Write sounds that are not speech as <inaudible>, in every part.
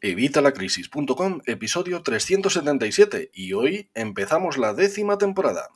Evitalacrisis.com, episodio 377, y hoy empezamos la décima temporada.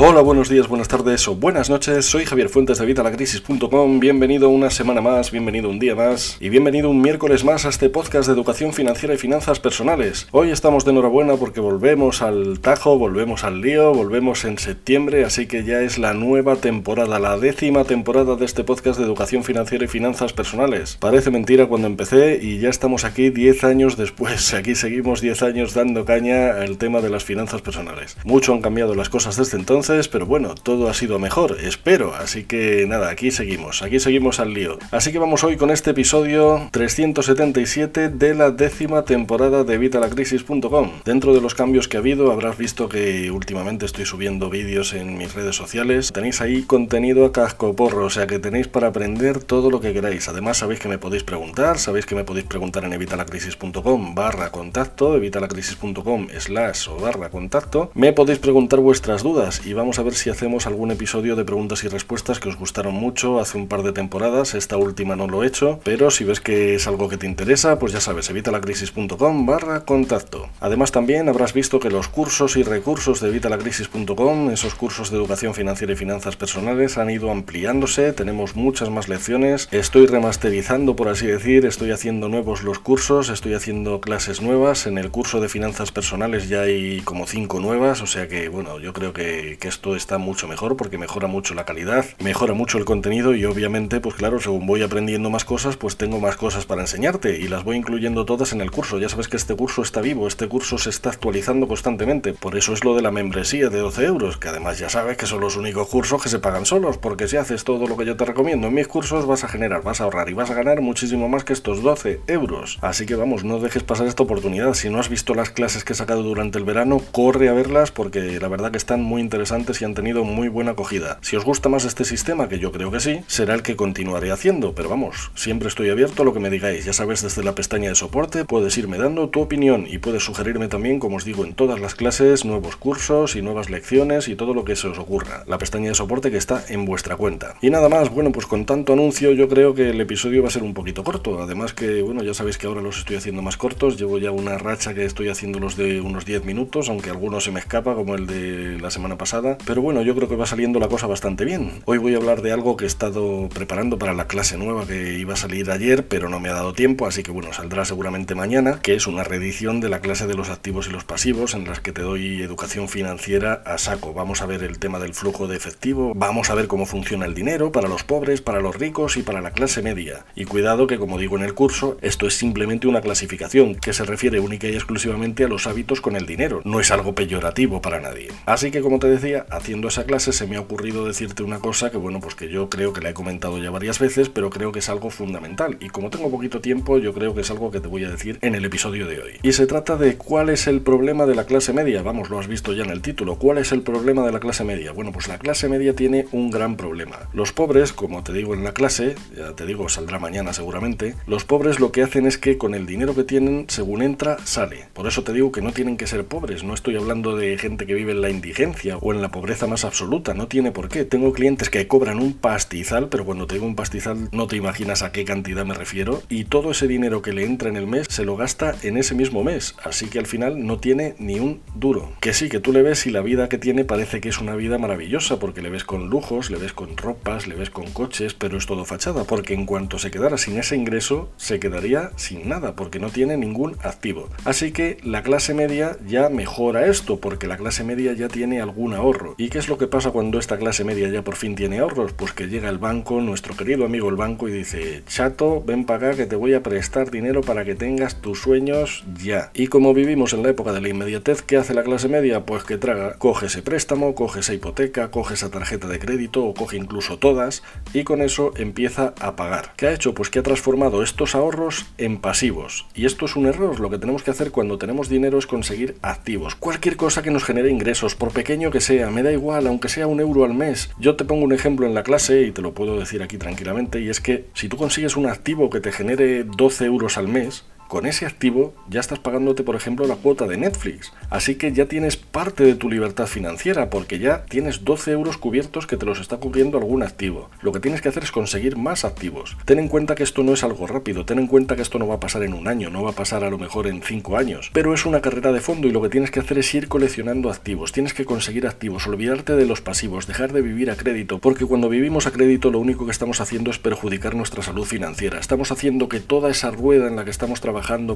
Hola, buenos días, buenas tardes o buenas noches. Soy Javier Fuentes de Vitalacrisis.com. Bienvenido una semana más, bienvenido un día más y bienvenido un miércoles más a este podcast de educación financiera y finanzas personales. Hoy estamos de enhorabuena porque volvemos al tajo, volvemos al lío, volvemos en septiembre, así que ya es la nueva temporada, la décima temporada de este podcast de educación financiera y finanzas personales. Parece mentira cuando empecé y ya estamos aquí 10 años después. <laughs> Aquí seguimos 10 años dando caña al tema de las finanzas personales. Mucho han cambiado las cosas desde entonces pero bueno, todo ha sido mejor, espero. Así que nada, aquí seguimos, aquí seguimos al lío. Así que vamos hoy con este episodio 377 de la décima temporada de Vitalacrisis.com. Dentro de los cambios que ha habido, habrás visto que últimamente estoy subiendo vídeos en mis redes sociales. Tenéis ahí contenido a casco porro, o sea que tenéis para aprender todo lo que queráis. Además, sabéis que me podéis preguntar, sabéis que me podéis preguntar en evitalacrisis.com barra contacto, evitalacrisis.com slash o barra contacto. Me podéis preguntar vuestras dudas y vamos a ver si hacemos algún episodio de preguntas y respuestas que os gustaron mucho hace un par de temporadas. Esta última no lo he hecho, pero si ves que es algo que te interesa, pues ya sabes, evitalacrisis.com barra contacto. Además también habrás visto que los cursos y recursos de evitalacrisis.com, esos cursos de educación financiera y finanzas personales, han ido ampliándose, tenemos muchas más lecciones, estoy remasterizando, por así decir, estoy haciendo nuevos los cursos, estoy haciendo clases nuevas, en el curso de finanzas personales ya hay como cinco nuevas, o sea que bueno, yo creo que esto está mucho mejor porque mejora mucho la calidad, mejora mucho el contenido y obviamente, pues claro, según voy aprendiendo más cosas, pues tengo más cosas para enseñarte y las voy incluyendo todas en el curso. Ya sabes que este curso está vivo, este curso se está actualizando constantemente. Por eso es lo de la membresía de 12 euros, que además ya sabes que son los únicos cursos que se pagan solos, porque si haces todo lo que yo te recomiendo en mis cursos vas a generar, vas a ahorrar y vas a ganar muchísimo más que estos 12 euros. Así que vamos, no dejes pasar esta oportunidad. Si no has visto las clases que he sacado durante el verano, corre a verlas porque la verdad que están muy interesantes y han tenido muy buena acogida. Si os gusta más este sistema, que yo creo que sí, será el que continuaré haciendo, pero vamos, siempre estoy abierto a lo que me digáis. Ya sabes, desde la pestaña de soporte puedes irme dando tu opinión y puedes sugerirme también, como os digo, en todas las clases, nuevos cursos y nuevas lecciones y todo lo que se os ocurra. La pestaña de soporte que está en vuestra cuenta. Y nada más, bueno, pues con tanto anuncio yo creo que el episodio va a ser un poquito corto. Además que, bueno, ya sabéis que ahora los estoy haciendo más cortos. Llevo ya una racha que estoy haciéndolos de unos 10 minutos, aunque algunos se me escapa, como el de la semana pasada. Pero bueno, yo creo que va saliendo la cosa bastante bien. Hoy voy a hablar de algo que he estado preparando para la clase nueva que iba a salir ayer, pero no me ha dado tiempo, así que bueno, saldrá seguramente mañana, que es una reedición de la clase de los activos y los pasivos, en las que te doy educación financiera a saco. Vamos a ver el tema del flujo de efectivo, vamos a ver cómo funciona el dinero para los pobres, para los ricos y para la clase media. Y cuidado que, como digo en el curso, esto es simplemente una clasificación que se refiere única y exclusivamente a los hábitos con el dinero, no es algo peyorativo para nadie. Así que, como te decía, haciendo esa clase se me ha ocurrido decirte una cosa que, bueno, pues que yo creo que la he comentado ya varias veces, pero creo que es algo fundamental. Y como tengo poquito tiempo, yo creo que es algo que te voy a decir en el episodio de hoy. Y se trata de cuál es el problema de la clase media. Vamos, lo has visto ya en el título. ¿Cuál es el problema de la clase media? Bueno, pues la clase media tiene un gran problema. Los pobres, como te digo en la clase, ya te digo, saldrá mañana seguramente, los pobres lo que hacen es que con el dinero que tienen, según entra, sale. Por eso te digo que no tienen que ser pobres. No estoy hablando de gente que vive en la indigencia o en la pobreza más absoluta no tiene por qué. Tengo clientes que cobran un pastizal, pero cuando te digo un pastizal no te imaginas a qué cantidad me refiero, y todo ese dinero que le entra en el mes se lo gasta en ese mismo mes, así que al final no tiene ni un duro. Que sí, que tú le ves y la vida que tiene parece que es una vida maravillosa, porque le ves con lujos, le ves con ropas, le ves con coches, pero es todo fachada, porque en cuanto se quedara sin ese ingreso, se quedaría sin nada, porque no tiene ningún activo. Así que la clase media ya mejora esto, porque la clase media ya tiene algún ¿Y qué es lo que pasa cuando esta clase media ya por fin tiene ahorros? Pues que llega el banco, nuestro querido amigo el banco, y dice, chato, ven para acá que te voy a prestar dinero para que tengas tus sueños ya. Y como vivimos en la época de la inmediatez, ¿qué hace la clase media? Pues que traga, coge ese préstamo, coge esa hipoteca, coge esa tarjeta de crédito o coge incluso todas y con eso empieza a pagar. ¿Qué ha hecho? Pues que ha transformado estos ahorros en pasivos. Y esto es un error. Lo que tenemos que hacer cuando tenemos dinero es conseguir activos. Cualquier cosa que nos genere ingresos, por pequeño que sea, me da igual, aunque sea un euro al mes. Yo te pongo un ejemplo en la clase y te lo puedo decir aquí tranquilamente, y es que si tú consigues un activo que te genere 12 euros al mes, Con ese activo ya estás pagándote, por ejemplo, la cuota de Netflix. Así que ya tienes parte de tu libertad financiera porque ya tienes 12 euros cubiertos que te los está cubriendo algún activo. Lo que tienes que hacer es conseguir más activos. Ten en cuenta que esto no es algo rápido, ten en cuenta que esto no va a pasar en un año, no va a pasar a lo mejor en 5 años, pero es una carrera de fondo y lo que tienes que hacer es ir coleccionando activos, tienes que conseguir activos, olvidarte de los pasivos, dejar de vivir a crédito, porque cuando vivimos a crédito lo único que estamos haciendo es perjudicar nuestra salud financiera. Estamos haciendo que toda esa rueda en la que estamos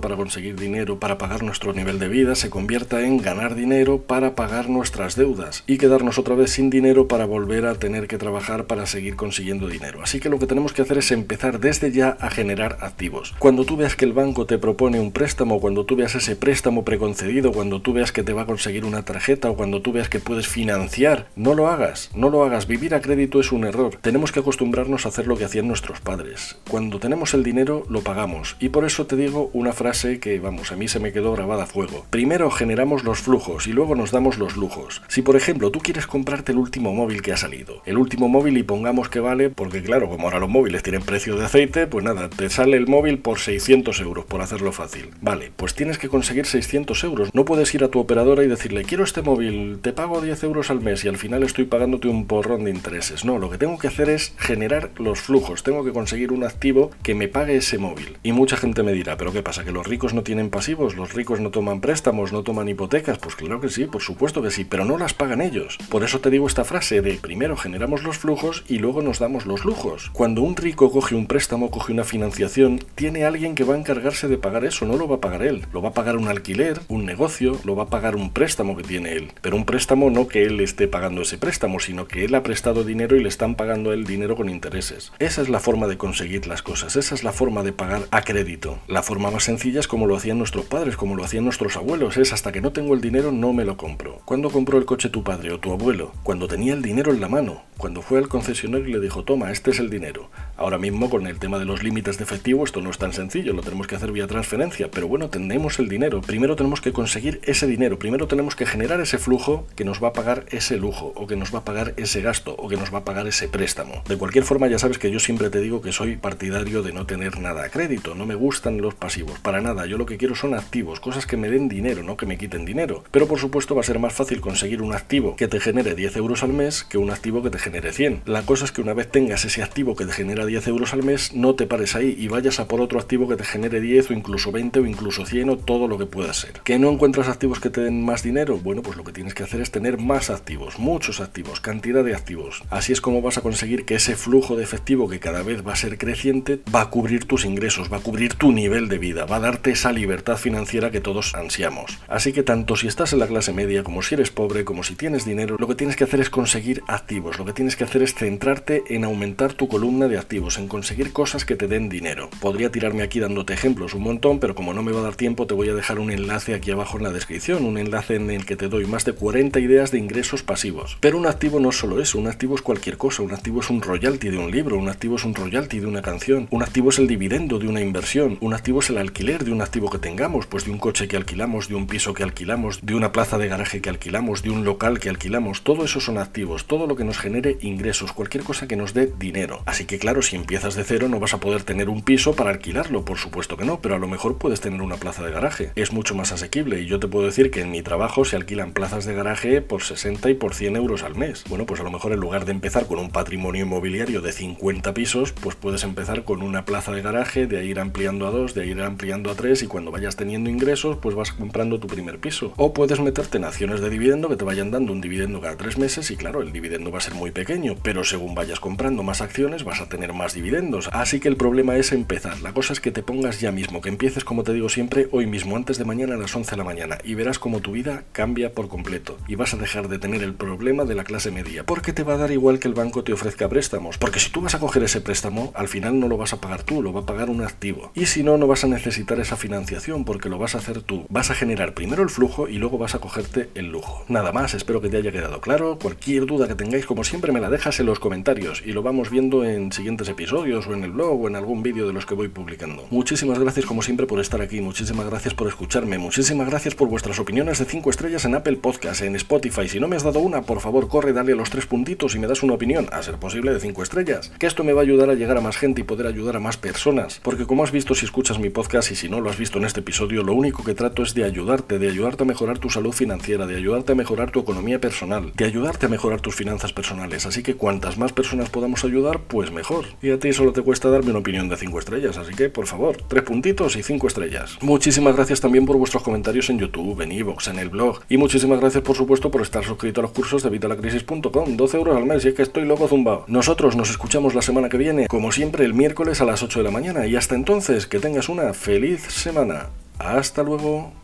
para conseguir dinero, para pagar nuestro nivel de vida, se convierta en ganar dinero para pagar nuestras deudas y quedarnos otra vez sin dinero para volver a tener que trabajar para seguir consiguiendo dinero. Así que lo que tenemos que hacer es empezar desde ya a generar activos. Cuando tú veas que el banco te propone un préstamo, cuando tú veas ese préstamo preconcedido, cuando tú veas que te va a conseguir una tarjeta o cuando tú veas que puedes financiar, no lo hagas, no lo hagas. Vivir a crédito es un error. Tenemos que acostumbrarnos a hacer lo que hacían nuestros padres. Cuando tenemos el dinero, lo pagamos. Y por eso te digo una frase que, vamos, a mí se me quedó grabada a fuego. Primero generamos los flujos y luego nos damos los lujos. Si por ejemplo tú quieres comprarte el último móvil que ha salido, el último móvil y pongamos que vale, porque claro, como ahora los móviles tienen precio de aceite, pues nada, te sale el móvil por 600 euros, por hacerlo fácil. Vale, pues tienes que conseguir 600 euros. No puedes ir a tu operadora y decirle, quiero este móvil, te pago 10 euros al mes y al final estoy pagándote un porrón de intereses. No, lo que tengo que hacer es generar los flujos. Tengo que conseguir un activo que me pague ese móvil. Y mucha gente me dirá, ¿pero qué pasa? ¿Que los ricos no tienen pasivos? ¿Los ricos no toman préstamos? ¿No toman hipotecas? Pues claro que sí, por supuesto que sí, pero no las pagan ellos. Por eso te digo esta frase de primero generamos los flujos y luego nos damos los lujos. Cuando un rico coge un préstamo, coge una financiación, tiene alguien que va a encargarse de pagar eso, no lo va a pagar él. Lo va a pagar un alquiler, un negocio, lo va a pagar un préstamo que tiene él. Pero un préstamo no que él esté pagando ese préstamo, sino que él ha prestado dinero y le están pagando el dinero con intereses. Esa es la forma de conseguir las cosas, esa es la forma de pagar a crédito. La forma más sencilla es como lo hacían nuestros padres, como lo hacían nuestros abuelos, es hasta que no tengo el dinero no me lo compro. ¿Cuándo compró el coche tu padre o tu abuelo? Cuando tenía el dinero en la mano, cuando fue al concesionario y le dijo, toma, este es el dinero. Ahora mismo con el tema de los límites de efectivo esto no es tan sencillo, lo tenemos que hacer vía transferencia, pero bueno, tenemos el dinero. Primero tenemos que conseguir ese dinero, primero tenemos que generar ese flujo que nos va a pagar ese lujo, o que nos va a pagar ese gasto, o que nos va a pagar ese préstamo. De cualquier forma, ya sabes que yo siempre te digo que soy partidario de no tener nada a crédito, no me gustan los pasivos, para nada, yo lo que quiero son activos, cosas que me den dinero, no que me quiten dinero. Pero por supuesto va a ser más fácil conseguir un activo que te genere 10 euros al mes que un activo que te genere 100. La cosa es que una vez tengas ese activo que te genera 10 euros al mes, no te pares ahí y vayas a por otro activo que te genere 10 o incluso 20 o incluso 100 o todo lo que pueda ser. ¿Que no encuentras activos que te den más dinero? Bueno, pues lo que tienes que hacer es tener más activos, muchos activos, cantidad de activos. Así es como vas a conseguir que ese flujo de efectivo que cada vez va a ser creciente va a cubrir tus ingresos, va a cubrir tu nivel de vida, va a darte esa libertad financiera que todos ansiamos. Así que tanto si estás en la clase media como si eres pobre, como si tienes dinero, lo que tienes que hacer es conseguir activos, lo que tienes que hacer es centrarte en aumentar tu columna de activos, en conseguir cosas que te den dinero. Podría tirarme aquí dándote ejemplos un montón, pero como no me va a dar tiempo te voy a dejar un enlace aquí abajo en la descripción, un enlace en el que te doy más de 40 ideas de ingresos pasivos. Pero un activo no solo eso, un activo es cualquier cosa, un activo es un royalty de un libro, un activo es un royalty de una canción, un activo es el dividendo de una inversión, un activo es el alquiler de un activo que tengamos, pues de un coche que alquilamos, de un piso que alquilamos, de una plaza de garaje que alquilamos, de un local que alquilamos, todo eso son activos, todo lo que nos genere ingresos, cualquier cosa que nos dé dinero. Así que claro, si empiezas de cero no vas a poder tener un piso para alquilarlo, por supuesto que no, pero a lo mejor puedes tener una plaza de garaje. Es mucho más asequible y yo te puedo decir que en mi trabajo se alquilan plazas de garaje por 60 y por 100 euros al mes. Bueno, pues a lo mejor en lugar de empezar con un patrimonio inmobiliario de 50 pisos, pues puedes empezar con una plaza de garaje, de ir ampliando a dos, de ir ampliando a tres y cuando vayas teniendo ingresos, pues vas comprando tu primer piso. O puedes meterte en acciones de dividendo que te vayan dando un dividendo cada tres meses y claro, el dividendo va a ser muy pequeño, pero según vayas comprando más acciones vas a tener más dividendos. Así que el problema es empezar. La cosa es que te pongas ya mismo, que empieces como te digo siempre, hoy mismo, antes de mañana a las 11 de la mañana y verás como tu vida cambia por completo y vas a dejar de tener el problema de la clase media, porque te va a dar igual que el banco te ofrezca préstamos, porque si tú vas a coger ese préstamo, al final no lo vas a pagar tú, lo va a pagar un activo. Y si no, no vas a necesitar esa financiación porque lo vas a hacer tú. Vas a generar primero el flujo y luego vas a cogerte el lujo. Nada más, espero que te haya quedado claro. Cualquier duda que tengáis, como siempre, me la dejas en los comentarios y lo vamos viendo en siguientes episodios o en el blog o en algún vídeo de los que voy publicando. Muchísimas gracias como siempre por estar aquí, muchísimas gracias por escucharme, muchísimas gracias por vuestras opiniones de 5 estrellas en Apple Podcast, en Spotify. Si no me has dado una, por favor, corre, dale los tres puntitos y me das una opinión, a ser posible de 5 estrellas. Que esto me va a ayudar a llegar a más gente y poder ayudar a más personas. Porque como has visto si escuchas mi podcast y si no lo has visto en este episodio, lo único que trato es de ayudarte, de ayudarte a mejorar tu salud financiera, de ayudarte a mejorar tu economía personal, de ayudarte a mejorar tus finanzas personales. Así que cuantas más personas podamos ayudar, pues mejor. Y a ti solo te cuesta darme una opinión de 5 estrellas, así que por favor, tres puntitos y 5 estrellas. Muchísimas gracias también por vuestros comentarios en YouTube, en Evox, en el blog. Y muchísimas gracias por supuesto por estar suscrito a los cursos de vitalacrisis.com. 12 euros al mes y es que estoy loco zumbao. Nosotros nos escuchamos la semana que viene, como siempre el miércoles a las 8 de la mañana. Y hasta entonces, que tengas una feliz semana. Hasta luego.